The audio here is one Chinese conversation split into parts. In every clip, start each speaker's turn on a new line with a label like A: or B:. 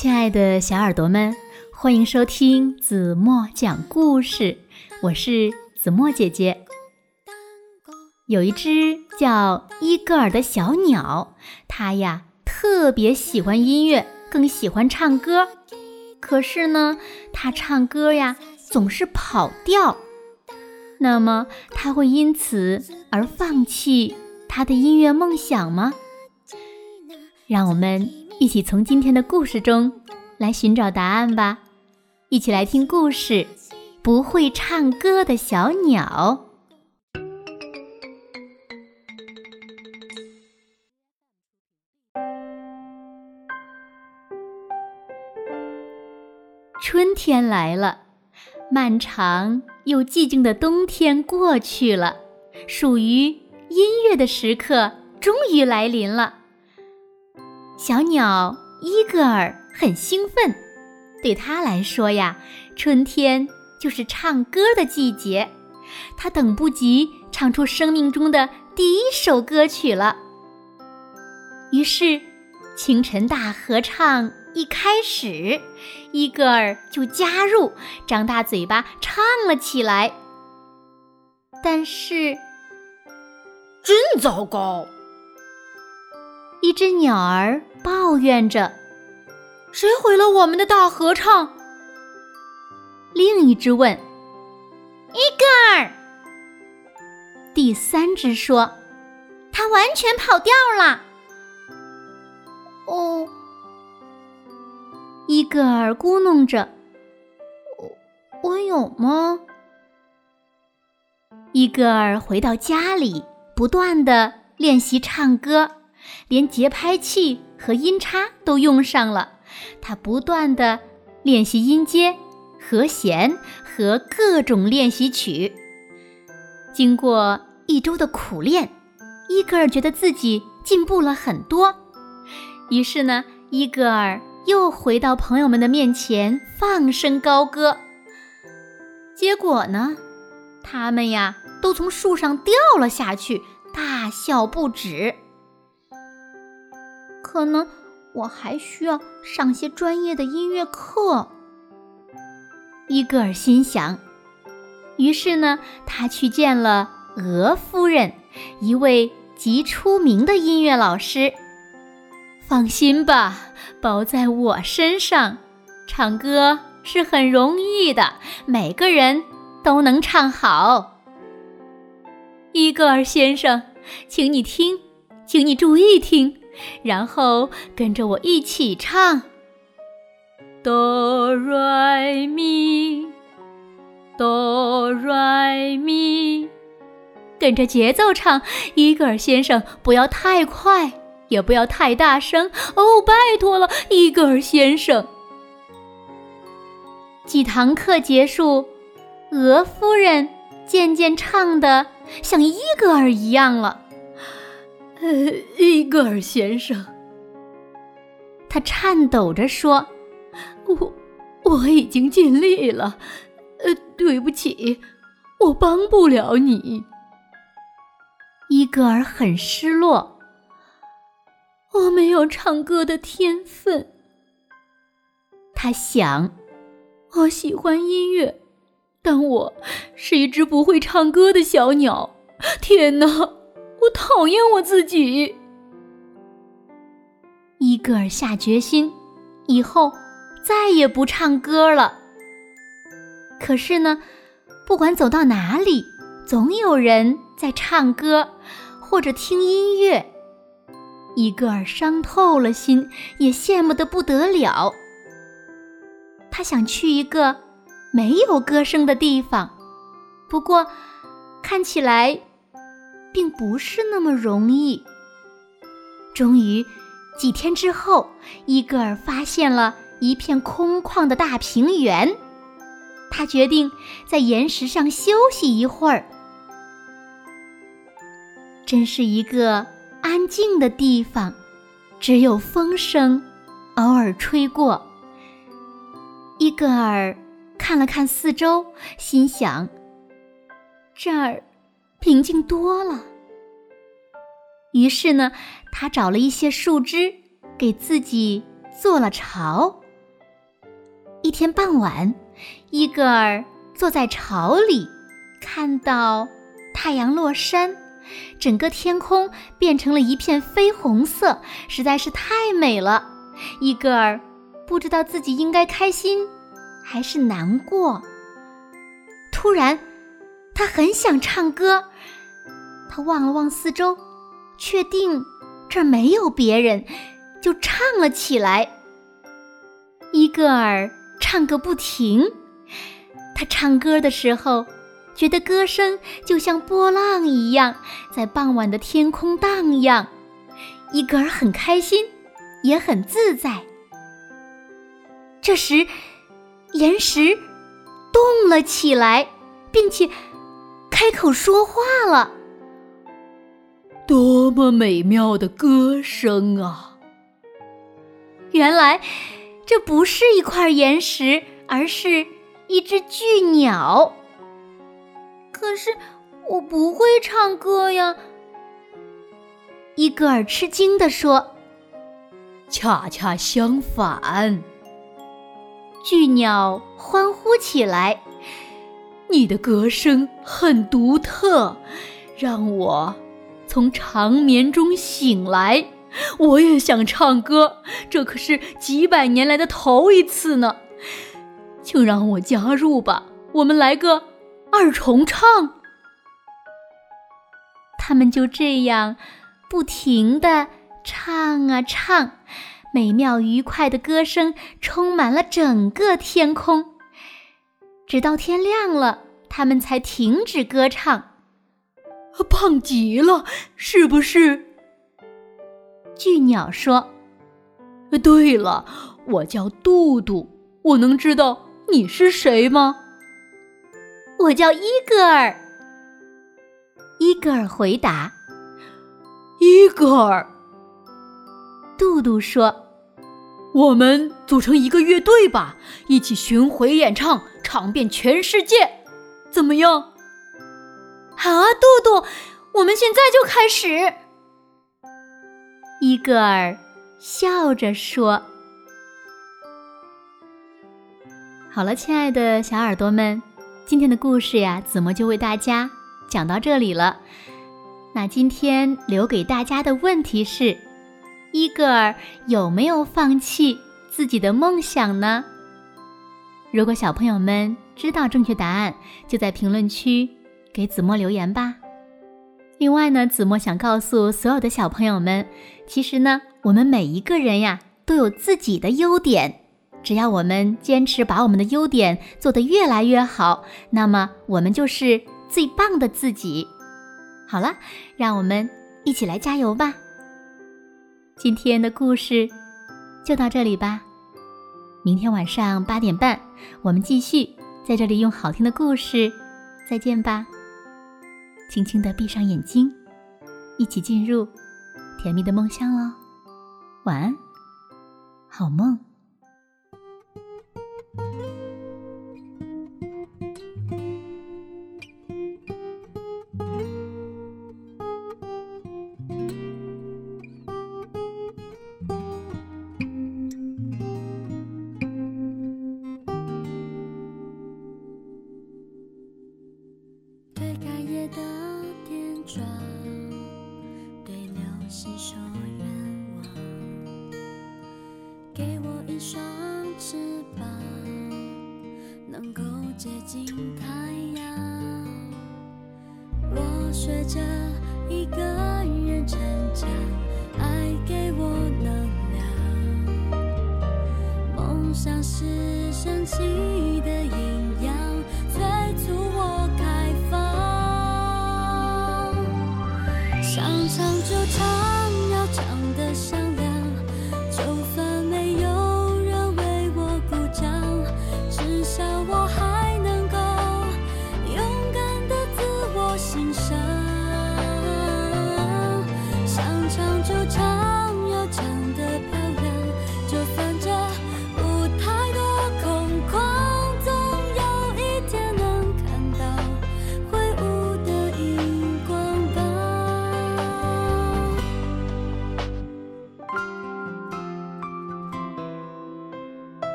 A: 亲爱的小耳朵们，欢迎收听子墨讲故事，我是子墨姐姐。有一只叫伊戈尔的小鸟，它呀特别喜欢音乐，更喜欢唱歌。可是呢，它唱歌呀总是跑调。那么，它会因此而放弃它的音乐梦想吗？让我们。一起从今天的故事中来寻找答案吧！一起来听故事《不会唱歌的小鸟》。春天来了，漫长又寂静的冬天过去了，属于音乐的时刻终于来临了。小鸟伊戈尔很兴奋，对他来说呀，春天就是唱歌的季节。他等不及唱出生命中的第一首歌曲了。于是，清晨大合唱一开始，伊戈尔就加入，张大嘴巴唱了起来。但是，
B: 真糟糕！
A: 一只鸟儿抱怨着：“
B: 谁毁了我们的大合唱？”
A: 另一只问：“
C: 伊戈尔。”
A: 第三只说：“
C: 它完全跑调了。”
A: 哦，伊戈尔咕哝着：“我我有吗？”伊戈尔回到家里，不断的练习唱歌。连节拍器和音叉都用上了，他不断的练习音阶、和弦和各种练习曲。经过一周的苦练，伊戈尔觉得自己进步了很多。于是呢，伊戈尔又回到朋友们的面前放声高歌。结果呢，他们呀都从树上掉了下去，大笑不止。可能我还需要上些专业的音乐课。伊戈尔心想。于是呢，他去见了俄夫人，一位极出名的音乐老师。放心吧，包在我身上。唱歌是很容易的，每个人都能唱好。伊戈尔先生，请你听，请你注意听。然后跟着我一起唱，哆来咪，哆来咪，跟着节奏唱。伊戈尔先生，不要太快，也不要太大声哦，拜托了，伊戈尔先生。几堂课结束，俄夫人渐渐唱的像伊戈尔一样了。
B: 呃，伊戈尔先生，
A: 他颤抖着说：“
B: 我我已经尽力了，呃，对不起，我帮不了你。”
A: 伊戈尔很失落，
B: 我没有唱歌的天分。
A: 他想，
B: 我喜欢音乐，但我是一只不会唱歌的小鸟。天哪！我讨厌我自己。
A: 伊戈尔下决心，以后再也不唱歌了。可是呢，不管走到哪里，总有人在唱歌或者听音乐。伊戈尔伤透了心，也羡慕的不得了。他想去一个没有歌声的地方，不过看起来。并不是那么容易。终于，几天之后，伊戈尔发现了一片空旷的大平原。他决定在岩石上休息一会儿。真是一个安静的地方，只有风声偶尔吹过。伊戈尔看了看四周，心想：这儿。平静多了。于是呢，他找了一些树枝，给自己做了巢，一天傍晚，伊戈尔坐在巢里，看到太阳落山，整个天空变成了一片绯红色，实在是太美了。伊戈尔不知道自己应该开心还是难过。突然，他很想唱歌，他望了望四周，确定这儿没有别人，就唱了起来。伊戈尔唱个不停，他唱歌的时候，觉得歌声就像波浪一样，在傍晚的天空荡漾。伊戈尔很开心，也很自在。这时，岩石动了起来，并且开口说话了。
B: 多么美妙的歌声啊！
A: 原来。这不是一块岩石，而是一只巨鸟。
C: 可是我不会唱歌呀！
A: 伊戈尔吃惊地说：“
B: 恰恰相反。”
A: 巨鸟欢呼起来：“
B: 你的歌声很独特，让我从长眠中醒来。”我也想唱歌，这可是几百年来的头一次呢，请让我加入吧，我们来个二重唱。
A: 他们就这样不停地唱啊唱，美妙愉快的歌声充满了整个天空，直到天亮了，他们才停止歌唱。
B: 胖极了，是不是？
A: 巨鸟说：“
B: 对了，我叫杜杜，我能知道你是谁吗？”“
A: 我叫伊戈尔。”伊戈尔回答。
B: “伊戈尔。”
A: 杜杜说：“
B: 我们组成一个乐队吧，一起巡回演唱，唱遍全世界，怎么样？”“
C: 好啊，杜杜，我们现在就开始。”
A: 伊戈尔笑着说：“好了，亲爱的小耳朵们，今天的故事呀，子墨就为大家讲到这里了。那今天留给大家的问题是：伊戈尔有没有放弃自己的梦想呢？如果小朋友们知道正确答案，就在评论区给子墨留言吧。”另外呢，子墨想告诉所有的小朋友们，其实呢，我们每一个人呀都有自己的优点，只要我们坚持把我们的优点做得越来越好，那么我们就是最棒的自己。好了，让我们一起来加油吧！今天的故事就到这里吧，明天晚上八点半，我们继续在这里用好听的故事再见吧。轻轻的闭上眼睛，一起进入甜蜜的梦乡喽。晚安，好梦。近太阳，我学着一个人成长，爱给我能量，梦想是神奇的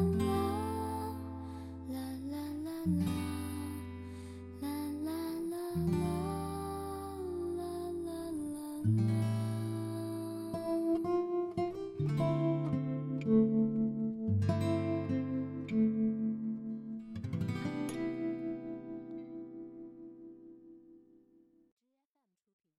D: love.